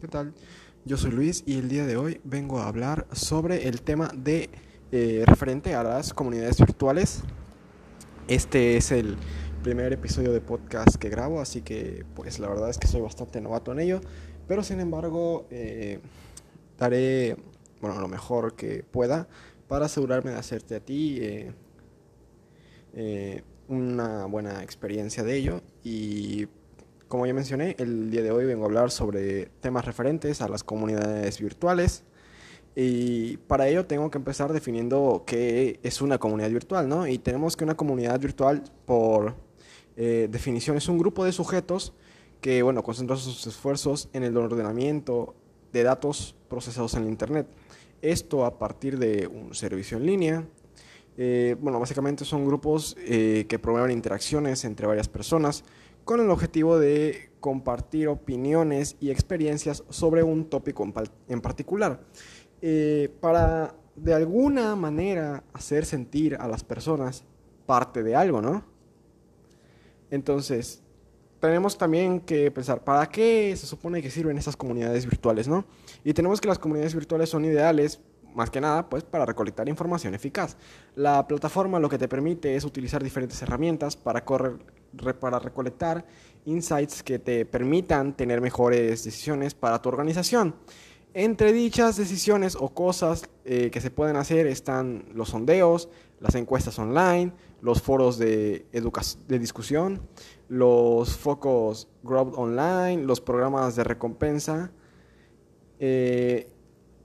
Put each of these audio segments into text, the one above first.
¿Qué tal? Yo soy Luis y el día de hoy vengo a hablar sobre el tema de eh, referente a las comunidades virtuales. Este es el primer episodio de podcast que grabo, así que pues la verdad es que soy bastante novato en ello, pero sin embargo eh, daré bueno, lo mejor que pueda para asegurarme de hacerte a ti eh, una buena experiencia de ello y como ya mencioné, el día de hoy vengo a hablar sobre temas referentes a las comunidades virtuales. Y para ello tengo que empezar definiendo qué es una comunidad virtual, ¿no? Y tenemos que una comunidad virtual, por eh, definición, es un grupo de sujetos que, bueno, concentran sus esfuerzos en el ordenamiento de datos procesados en Internet. Esto a partir de un servicio en línea. Eh, bueno, básicamente son grupos eh, que promueven interacciones entre varias personas con el objetivo de compartir opiniones y experiencias sobre un tópico en, particular, eh, para de alguna manera hacer sentir a las personas parte de algo, ¿no? Entonces, tenemos también que pensar, ¿para qué se supone que sirven esas comunidades virtuales, no? Y tenemos que las comunidades virtuales son ideales más que nada, pues para recolectar información eficaz. La plataforma lo que te permite es utilizar diferentes herramientas para, para recolectar insights que te permitan tener mejores decisiones para tu organización. Entre dichas decisiones o cosas eh, que se pueden hacer están los sondeos, las encuestas online, los foros de, de discusión, los focos Growth Online, los programas de recompensa. Eh,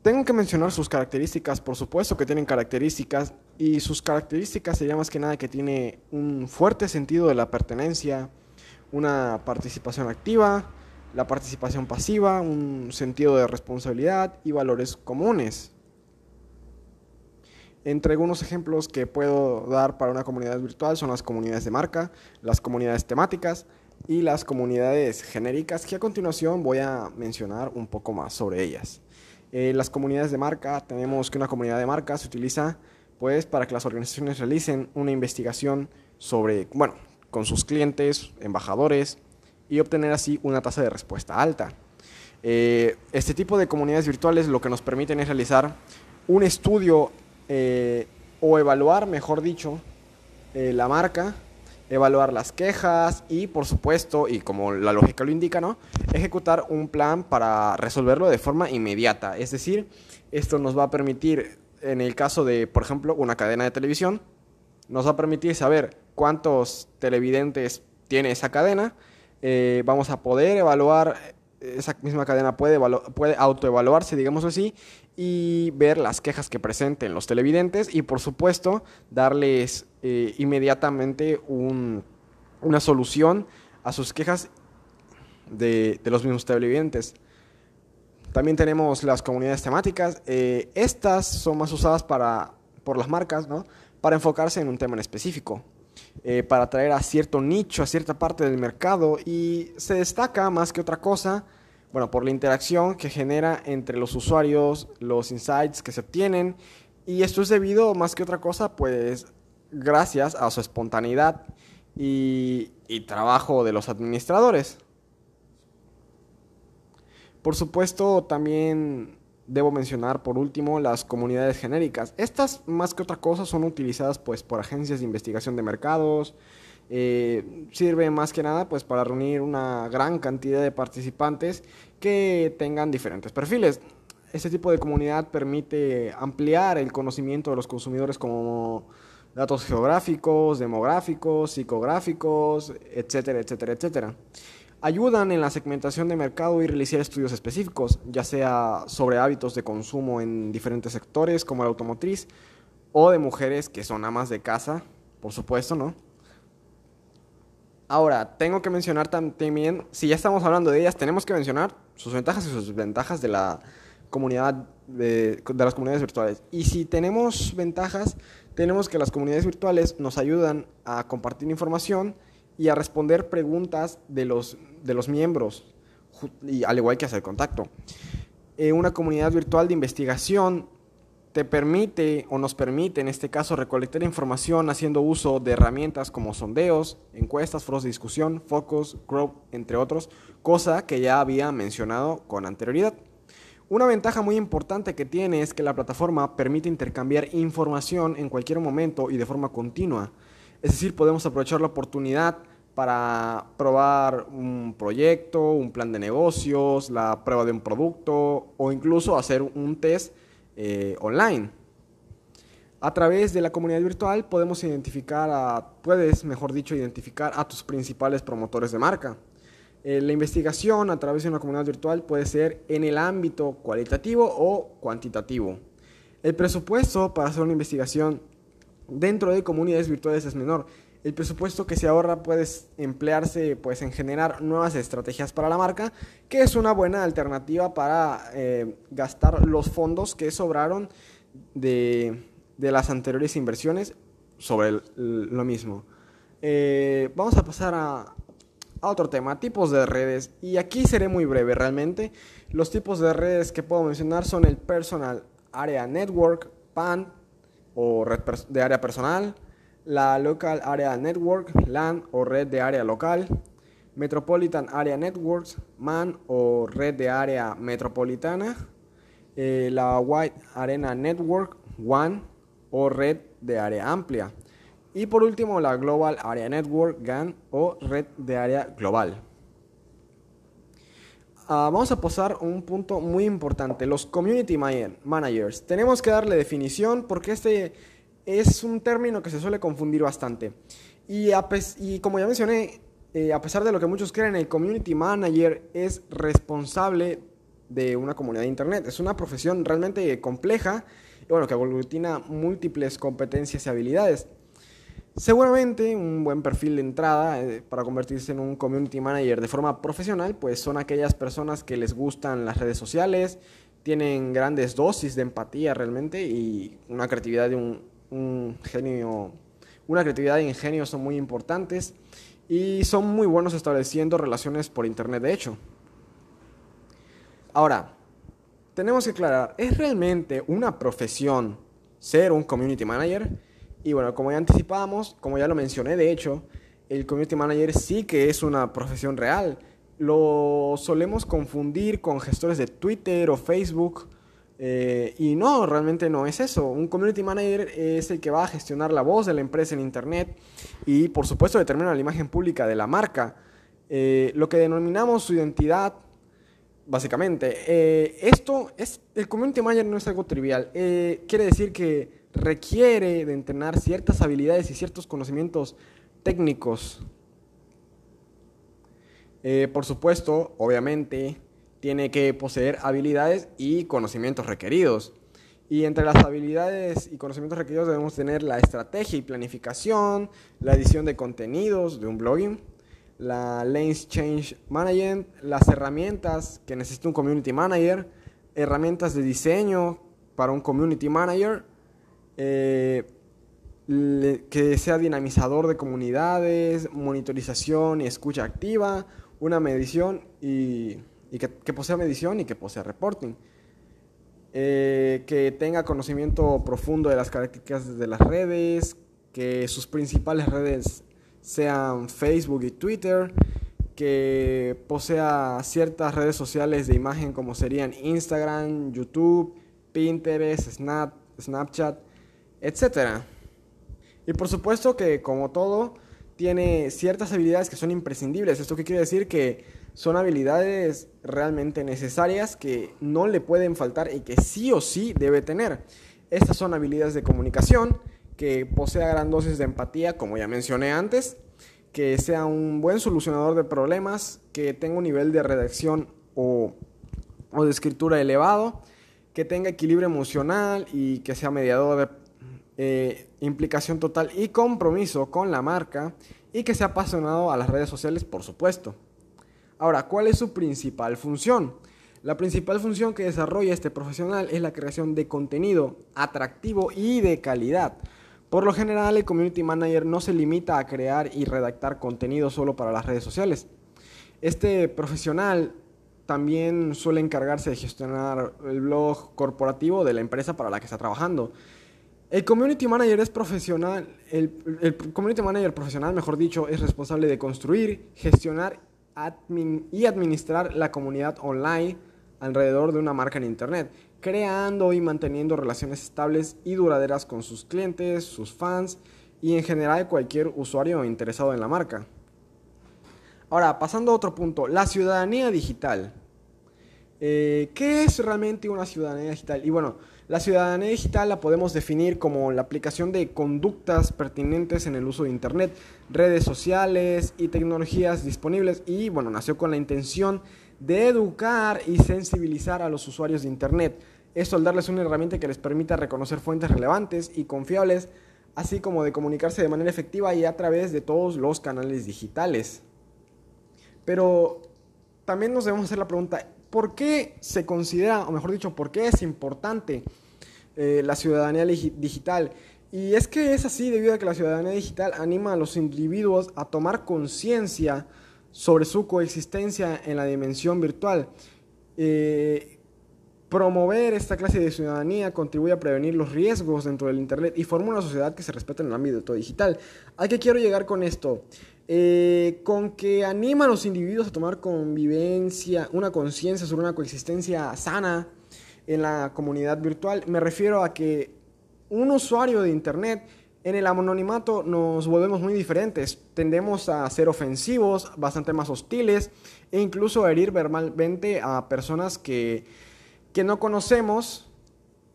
tengo que mencionar sus características, por supuesto que tienen características, y sus características sería más que nada que tiene un fuerte sentido de la pertenencia, una participación activa, la participación pasiva, un sentido de responsabilidad y valores comunes. Entre algunos ejemplos que puedo dar para una comunidad virtual son las comunidades de marca, las comunidades temáticas y las comunidades genéricas, que a continuación voy a mencionar un poco más sobre ellas. Eh, las comunidades de marca, tenemos que una comunidad de marca se utiliza pues para que las organizaciones realicen una investigación sobre, bueno, con sus clientes, embajadores y obtener así una tasa de respuesta alta. Eh, este tipo de comunidades virtuales lo que nos permiten es realizar un estudio eh, o evaluar, mejor dicho, la marca evaluar las quejas y, por supuesto, y como la lógica lo indica, ¿no? Ejecutar un plan para resolverlo de forma inmediata. Es decir, esto nos va a permitir, en el caso de, por ejemplo, una cadena de televisión, nos va a permitir saber cuántos televidentes tiene esa cadena. Eh, vamos a poder evaluar esa misma cadena puede, puede autoevaluarse, digamos así, y ver las quejas que presenten los televidentes y por supuesto darles eh, inmediatamente una solución a sus quejas de, los mismos televidentes. También tenemos las comunidades temáticas. Eh, estas son más usadas para, por las marcas, ¿no? Para enfocarse en un tema en específico. Eh, para atraer a cierto nicho, a cierta parte del mercado y se destaca más que otra cosa, bueno, por la interacción que genera entre los usuarios, los insights que se obtienen y esto es debido más que otra cosa, pues gracias a su espontaneidad y, y trabajo de los administradores. Por supuesto, también Debo mencionar por último las comunidades genéricas. Estas más que otra cosa son utilizadas pues por agencias de investigación de mercados. Eh, sirve más que nada pues para reunir una gran cantidad de participantes que tengan diferentes perfiles. Este tipo de comunidad permite ampliar el conocimiento de los consumidores como datos geográficos, demográficos, psicográficos, etcétera, etcétera, etcétera ayudan en la segmentación de mercado y realizar estudios específicos, ya sea sobre hábitos de consumo en diferentes sectores como el automotriz o de mujeres que son amas de casa, por supuesto, ¿no? Ahora, tengo que mencionar también, si ya estamos hablando de ellas, tenemos que mencionar sus ventajas y sus desventajas de la comunidad, de, de las comunidades virtuales. Y si tenemos ventajas, tenemos que las comunidades virtuales nos ayudan a compartir información, y a responder preguntas de los, de los miembros, y al igual que hacer contacto. Eh, una comunidad virtual de investigación te permite o nos permite en este caso recolectar información haciendo uso de herramientas como sondeos, encuestas, foros de discusión, focus, group, entre otros, cosa que ya había mencionado con anterioridad. Una ventaja muy importante que tiene es que la plataforma permite intercambiar información en cualquier momento y de forma continua. Es decir, podemos aprovechar la oportunidad para probar un proyecto, un plan de negocios, la prueba de un producto o incluso hacer un test eh, online. A través de la comunidad virtual podemos identificar a, puedes, mejor dicho, identificar a tus principales promotores de marca. Eh, la investigación a través de una comunidad virtual puede ser en el ámbito cualitativo o cuantitativo. El presupuesto para hacer una investigación dentro de comunidades virtuales es menor. El presupuesto que se ahorra puede emplearse pues, en generar nuevas estrategias para la marca, que es una buena alternativa para eh, gastar los fondos que sobraron de, las anteriores inversiones sobre lo mismo. Eh, vamos a pasar a, a otro tema, tipos de redes. Y aquí seré muy breve realmente. Los tipos de redes que puedo mencionar son el Personal Area Network, PAN o red de área personal, la Local Area Network, LAN o red de área local, Metropolitan Area Networks, MAN o red de área metropolitana, eh, la White Arena Network, WAN o red de área amplia. Y por último, la Global Area Network, GAN o red de área global. Ah, vamos a pasar un punto muy importante, los community managers. Tenemos que darle definición porque este es un término que se suele confundir bastante. Y, y como ya mencioné, eh, a pesar de lo que muchos creen, el community manager es responsable de una comunidad de Internet. Es una profesión realmente compleja y bueno, que aglutina múltiples competencias y habilidades. Seguramente un buen perfil de entrada eh, para convertirse en un community manager de forma profesional, pues son aquellas personas que les gustan las redes sociales, tienen grandes dosis de empatía realmente y una creatividad de un, genio, una creatividad e ingenio son muy importantes y son muy buenos estableciendo relaciones por internet de hecho. Ahora, tenemos que aclarar, ¿es realmente una profesión ser un community manager? Y bueno, como ya anticipábamos, como ya lo mencioné, de hecho, el community manager sí que es una profesión real. Lo solemos confundir con gestores de Twitter o Facebook. Eh, y no, realmente no es eso. Un community manager es el que va a gestionar la voz de la empresa en Internet y por supuesto determina la imagen pública de la marca. Eh, lo que denominamos su identidad, básicamente. Eh, esto es, el community manager no es algo trivial. quiere decir que requiere de entrenar ciertas habilidades y ciertos conocimientos técnicos. Eh, por supuesto, obviamente, tiene que poseer habilidades y conocimientos requeridos. Y entre las habilidades y conocimientos requeridos debemos tener la estrategia y planificación, la edición de contenidos de un blogging, la Lens Change Management, las herramientas que necesita un Community Manager, herramientas de diseño para un Community Manager, eh, que sea dinamizador de comunidades, monitorización y escucha activa, una medición y, que, posea medición y que posea reporting. Eh, que tenga conocimiento profundo de las características de las redes, que sus principales redes sean Facebook y Twitter, que posea ciertas redes sociales de imagen como serían Instagram, YouTube, Pinterest, Snap, Snapchat, etcétera. Y por supuesto que como todo, tiene ciertas habilidades que son imprescindibles. ¿Esto qué quiere decir? Que son habilidades realmente necesarias que no le pueden faltar y que sí o sí debe tener. Estas son habilidades de comunicación, que posea gran dosis de empatía, como ya mencioné antes, que sea un buen solucionador de problemas, que tenga un nivel de redacción o, o de escritura elevado, que tenga equilibrio emocional y que sea mediador de eh, implicación total y compromiso con la marca y que sea apasionado a las redes sociales, por supuesto. Ahora, ¿cuál es su principal función? La principal función que desarrolla este profesional es la creación de contenido atractivo y de calidad. Por lo general, el community manager no se limita a crear y redactar contenido solo para las redes sociales. Este profesional también suele encargarse de gestionar el blog corporativo de la empresa para la que está trabajando. El community manager es profesional, el, community manager profesional, mejor dicho, es responsable de construir, gestionar y administrar la comunidad online alrededor de una marca en Internet, creando y manteniendo relaciones estables y duraderas con sus clientes, sus fans y en general cualquier usuario interesado en la marca. Ahora, pasando a otro punto, la ciudadanía digital. Eh, ¿Qué es realmente una ciudadanía digital? Y bueno, la ciudadanía digital la podemos definir como la aplicación de conductas pertinentes en el uso de Internet, redes sociales y tecnologías disponibles y bueno, nació con la intención de educar y sensibilizar a los usuarios de Internet. Esto al darles una herramienta que les permita reconocer fuentes relevantes y confiables, así como de comunicarse de manera efectiva y a través de todos los canales digitales. Pero también nos debemos hacer la pregunta, ¿por qué se considera, o mejor dicho, por qué es importante eh, la ciudadanía digital? Y es que es así debido a que la ciudadanía digital anima a los individuos a tomar conciencia sobre su coexistencia en la dimensión virtual. Eh, promover esta clase de ciudadanía contribuye a prevenir los riesgos dentro del Internet y forma una sociedad que se respeta en el ámbito digital. ¿A qué quiero llegar con esto? Eh, con que anima a los individuos a tomar convivencia, una conciencia sobre una coexistencia sana en la comunidad virtual. Me refiero a que un usuario de Internet en el anonimato nos volvemos muy diferentes. Tendemos a ser ofensivos, bastante más hostiles e incluso a herir verbalmente a personas que, que no conocemos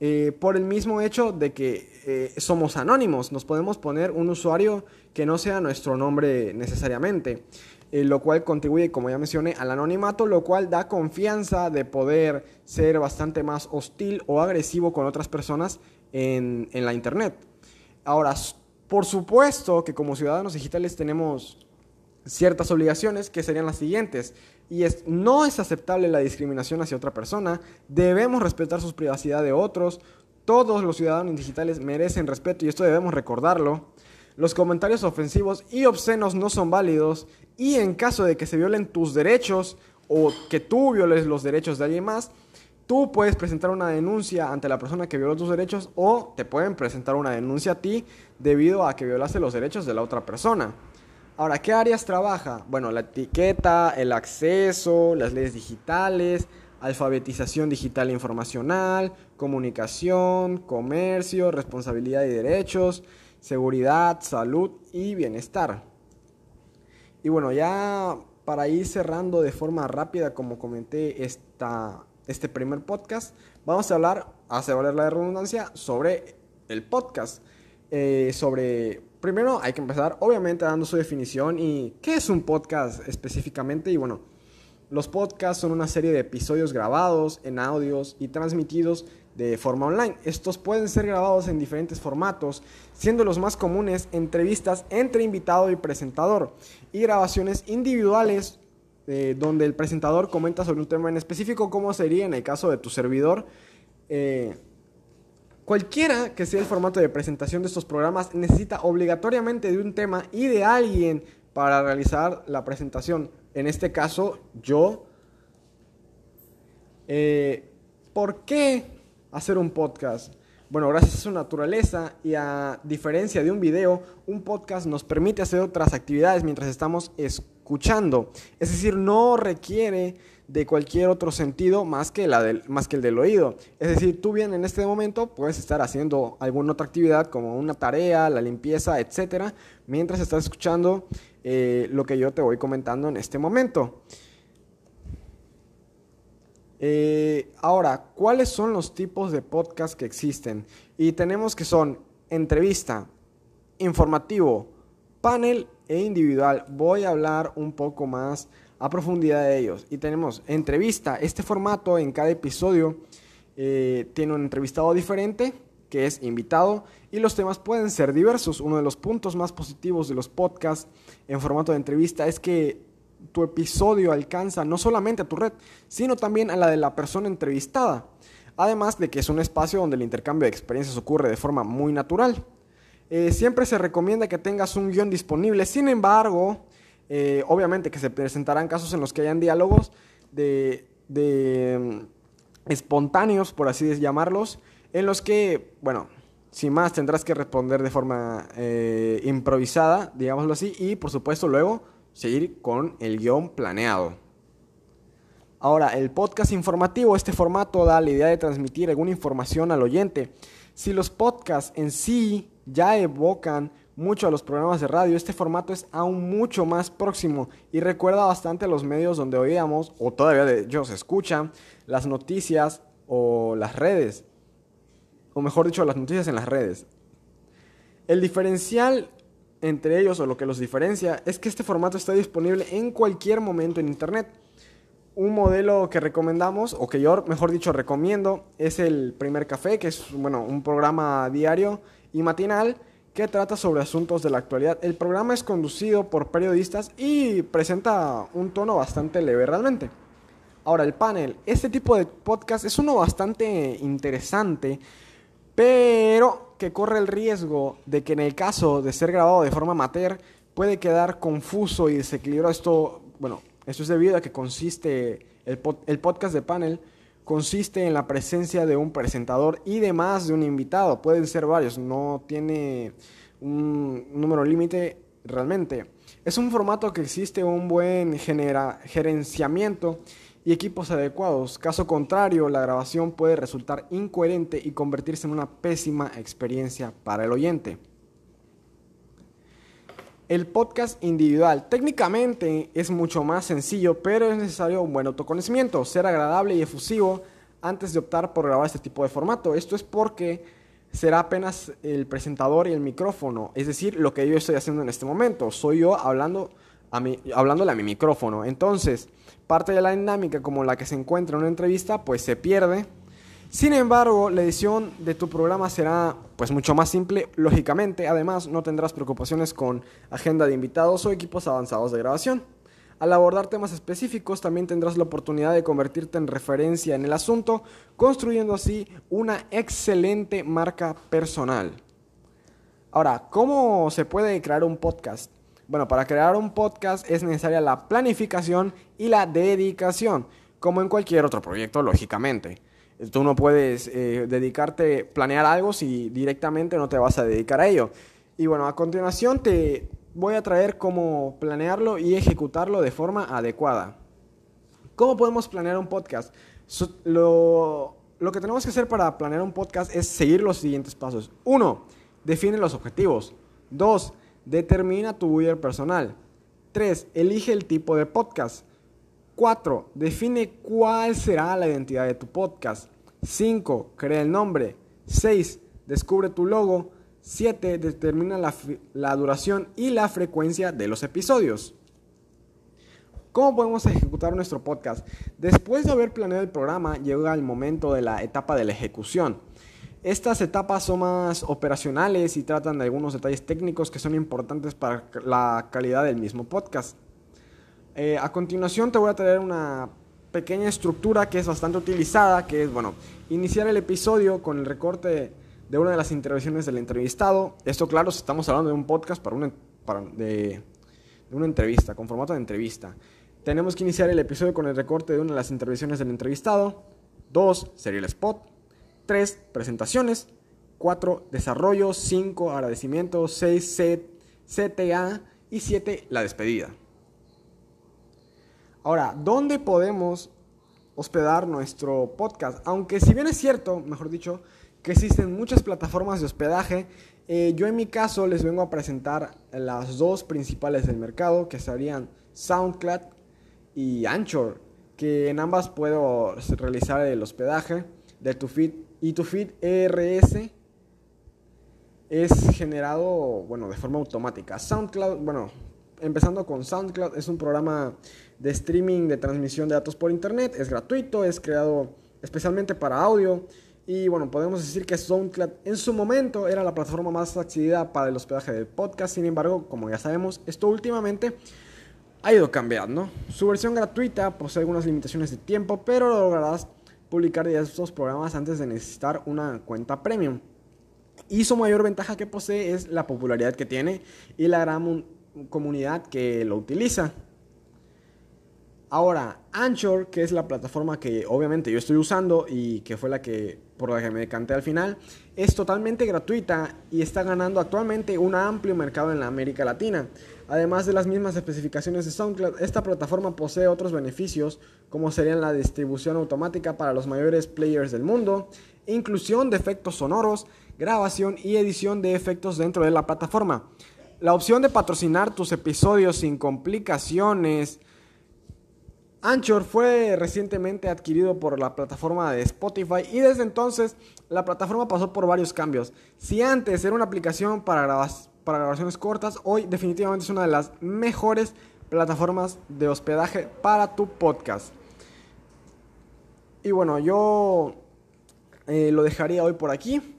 eh, por el mismo hecho de que eh, somos anónimos. Nos podemos poner un usuario que no sea nuestro nombre necesariamente, eh, lo cual contribuye, como ya mencioné, al anonimato, lo cual da confianza de poder ser bastante más hostil o agresivo con otras personas en, en la Internet. Ahora, por supuesto que como ciudadanos digitales tenemos ciertas obligaciones que serían las siguientes. Y es, no es aceptable la discriminación hacia otra persona, debemos respetar su privacidad de otros, todos los ciudadanos digitales merecen respeto y esto debemos recordarlo. Los comentarios ofensivos y obscenos no son válidos y en caso de que se violen tus derechos o que tú violes los derechos de alguien más, tú puedes presentar una denuncia ante la persona que violó tus derechos o te pueden presentar una denuncia a ti debido a que violaste los derechos de la otra persona. Ahora, ¿qué áreas trabaja? Bueno, la etiqueta, el acceso, las leyes digitales, alfabetización digital e informacional, comunicación, comercio, responsabilidad y derechos, seguridad, salud y bienestar. Y bueno, ya para ir cerrando de forma rápida, como comenté esta, este primer podcast, vamos a hablar, a hacer valer la redundancia, sobre el podcast, eh, sobre primero hay que empezar obviamente dando su definición y qué es un podcast específicamente. Y bueno, los podcasts son una serie de episodios grabados en audios y transmitidos de forma online. Estos pueden ser grabados en diferentes formatos, siendo los más comunes entrevistas entre invitado y presentador y grabaciones individuales eh, donde el presentador comenta sobre un tema en específico, como sería en el caso de tu servidor. Eh, Cualquiera que sea el formato de presentación de estos programas necesita obligatoriamente de un tema y de alguien para realizar la presentación. En este caso, yo. Eh, ¿Por qué hacer un podcast? Bueno, gracias a su naturaleza y a diferencia de un video, un podcast nos permite hacer otras actividades mientras estamos escuchando. Es decir, no requiere de cualquier otro sentido más que, la del, más que el del oído. Es decir, tú bien en este momento puedes estar haciendo alguna otra actividad como una tarea, la limpieza, etcétera, mientras estás escuchando eh, lo que yo te voy comentando en este momento. Eh, ahora, ¿cuáles son los tipos de podcast que existen? Y tenemos que son entrevista, informativo, panel e individual. Voy a hablar un poco más a profundidad de ellos. Y tenemos entrevista. Este formato en cada episodio eh, tiene un entrevistado diferente que es invitado y los temas pueden ser diversos. Uno de los puntos más positivos de los podcasts en formato de entrevista es que tu episodio alcanza no solamente a tu red, sino también a la de la persona entrevistada. Además de que es un espacio donde el intercambio de experiencias ocurre de forma muy natural. Eh, siempre se recomienda que tengas un guion disponible, sin embargo, eh, obviamente que se presentarán casos en los que hayan diálogos de de mm, espontáneos, por así llamarlos, en los que, bueno, sin más tendrás que responder de forma eh, improvisada, digámoslo así, y por supuesto luego seguir con el guion planeado. Ahora, el podcast informativo, este formato da la idea de transmitir alguna información al oyente. Si los podcasts en sí ya evocan mucho a los programas de radio, este formato es aún mucho más próximo y recuerda bastante a los medios donde oíamos, o todavía de ellos escuchan, las noticias o las redes, o mejor dicho, las noticias en las redes. El diferencial entre ellos, o lo que los diferencia, es que este formato está disponible en cualquier momento en Internet. Un modelo que recomendamos, o que yo, mejor dicho, recomiendo, es el Primer Café, que es bueno, un programa diario y matinal que trata sobre asuntos de la actualidad. El programa es conducido por periodistas y presenta un tono bastante leve realmente. Ahora, el panel. Este tipo de podcast es uno bastante interesante, pero que corre el riesgo de que en el caso de ser grabado de forma amateur puede quedar confuso y desequilibrado. Esto, bueno, esto es debido a que consiste el, el podcast de panel consiste en la presencia de un presentador y demás de un invitado. Pueden ser varios, no tiene un número límite realmente. Es un formato que existe un buen gerenciamiento y equipos adecuados. Caso contrario, la grabación puede resultar incoherente y convertirse en una pésima experiencia para el oyente. El podcast individual técnicamente es mucho más sencillo, pero es necesario un buen autoconocimiento, ser agradable y efusivo antes de optar por grabar este tipo de formato. Esto es porque será apenas el presentador y el micrófono, es decir, lo que yo estoy haciendo en este momento. Soy yo hablando a mi, hablándole a mi micrófono. Entonces, parte de la dinámica como la que se encuentra en una entrevista, pues se pierde sin embargo, la edición de tu programa será pues mucho más simple, lógicamente. Además, no tendrás preocupaciones con agenda de invitados o equipos avanzados de grabación. Al abordar temas específicos, también tendrás la oportunidad de convertirte en referencia en el asunto, construyendo así una excelente marca personal. Ahora, ¿cómo se puede crear un podcast? Bueno, para crear un podcast es necesaria la planificación y la dedicación, como en cualquier otro proyecto, lógicamente. Tú no puedes eh, dedicarte, planear algo si directamente no te vas a dedicar a ello. Y bueno, a continuación te voy a traer cómo planearlo y ejecutarlo de forma adecuada. ¿Cómo podemos planear un podcast? lo, que tenemos que hacer para planear un podcast es seguir los siguientes pasos. Uno, define los objetivos. Dos, determina tu buyer personal. Tres, elige el tipo de podcast. 4. Define cuál será la identidad de tu podcast. 5. Crea el nombre. 6. Descubre tu logo. 7. Determina la, la, duración y la frecuencia de los episodios. ¿Cómo podemos ejecutar nuestro podcast? Después de haber planeado el programa, llega el momento de la etapa de la ejecución. Estas etapas son más operacionales y tratan de algunos detalles técnicos que son importantes para la calidad del mismo podcast. Eh, a continuación te voy a traer una pequeña estructura que es bastante utilizada, que es, bueno, iniciar el episodio con el recorte de una de las intervenciones del entrevistado. Esto, claro, estamos hablando de un podcast para una, de, una entrevista, con formato de entrevista. Tenemos que iniciar el episodio con el recorte de una de las intervenciones del entrevistado. Dos, sería el spot. Tres, presentaciones. Cuatro, desarrollo. Cinco, agradecimiento. Seis, CTA. Y siete, la despedida. Ahora, ¿dónde podemos hospedar nuestro podcast? Aunque si bien es cierto, mejor dicho, que existen muchas plataformas de hospedaje, eh, yo en mi caso les vengo a presentar las dos principales del mercado, que serían SoundCloud y Anchor, que en ambas puedo realizar el hospedaje de tu feed y tu feed ERS es generado, bueno, de forma automática. SoundCloud, bueno, empezando con SoundCloud, es un programa de streaming de transmisión de datos por internet, es gratuito, es creado especialmente para audio y bueno, podemos decir que SoundCloud en su momento era la plataforma más accedida para el hospedaje de podcast, sin embargo, como ya sabemos, esto últimamente ha ido cambiando. Su versión gratuita posee algunas limitaciones de tiempo, pero lograrás publicar estos programas antes de necesitar una cuenta premium. Y su mayor ventaja que posee es la popularidad que tiene y la gran comunidad que lo utiliza. Ahora, Anchor, que es la plataforma que obviamente yo estoy usando y que fue la que por la que me decanté al final, es totalmente gratuita y está ganando actualmente un amplio mercado en la América Latina. Además de las mismas especificaciones de SoundCloud, esta plataforma posee otros beneficios como serían la distribución automática para los mayores players del mundo, inclusión de efectos sonoros, grabación y edición de efectos dentro de la plataforma. La opción de patrocinar tus episodios sin complicaciones, Anchor fue recientemente adquirido por la plataforma de Spotify y desde entonces la plataforma pasó por varios cambios. Si antes era una aplicación para, grabaciones cortas, hoy definitivamente es una de las mejores plataformas de hospedaje para tu podcast. Y bueno, yo eh, lo dejaría hoy por aquí.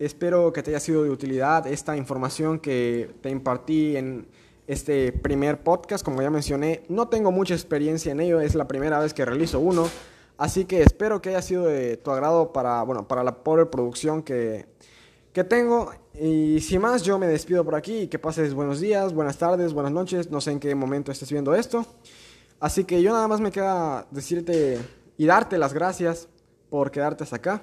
Espero que te haya sido de utilidad esta información que te impartí en este primer podcast. Como ya mencioné, no tengo mucha experiencia en ello, es la primera vez que realizo uno. Así que espero que haya sido de tu agrado para, bueno, para la pobre producción que, que tengo. Y sin más, yo me despido por aquí y que pases buenos días, buenas tardes, buenas noches. No sé en qué momento estés viendo esto. Así que yo nada más me queda decirte y darte las gracias por quedarte hasta acá.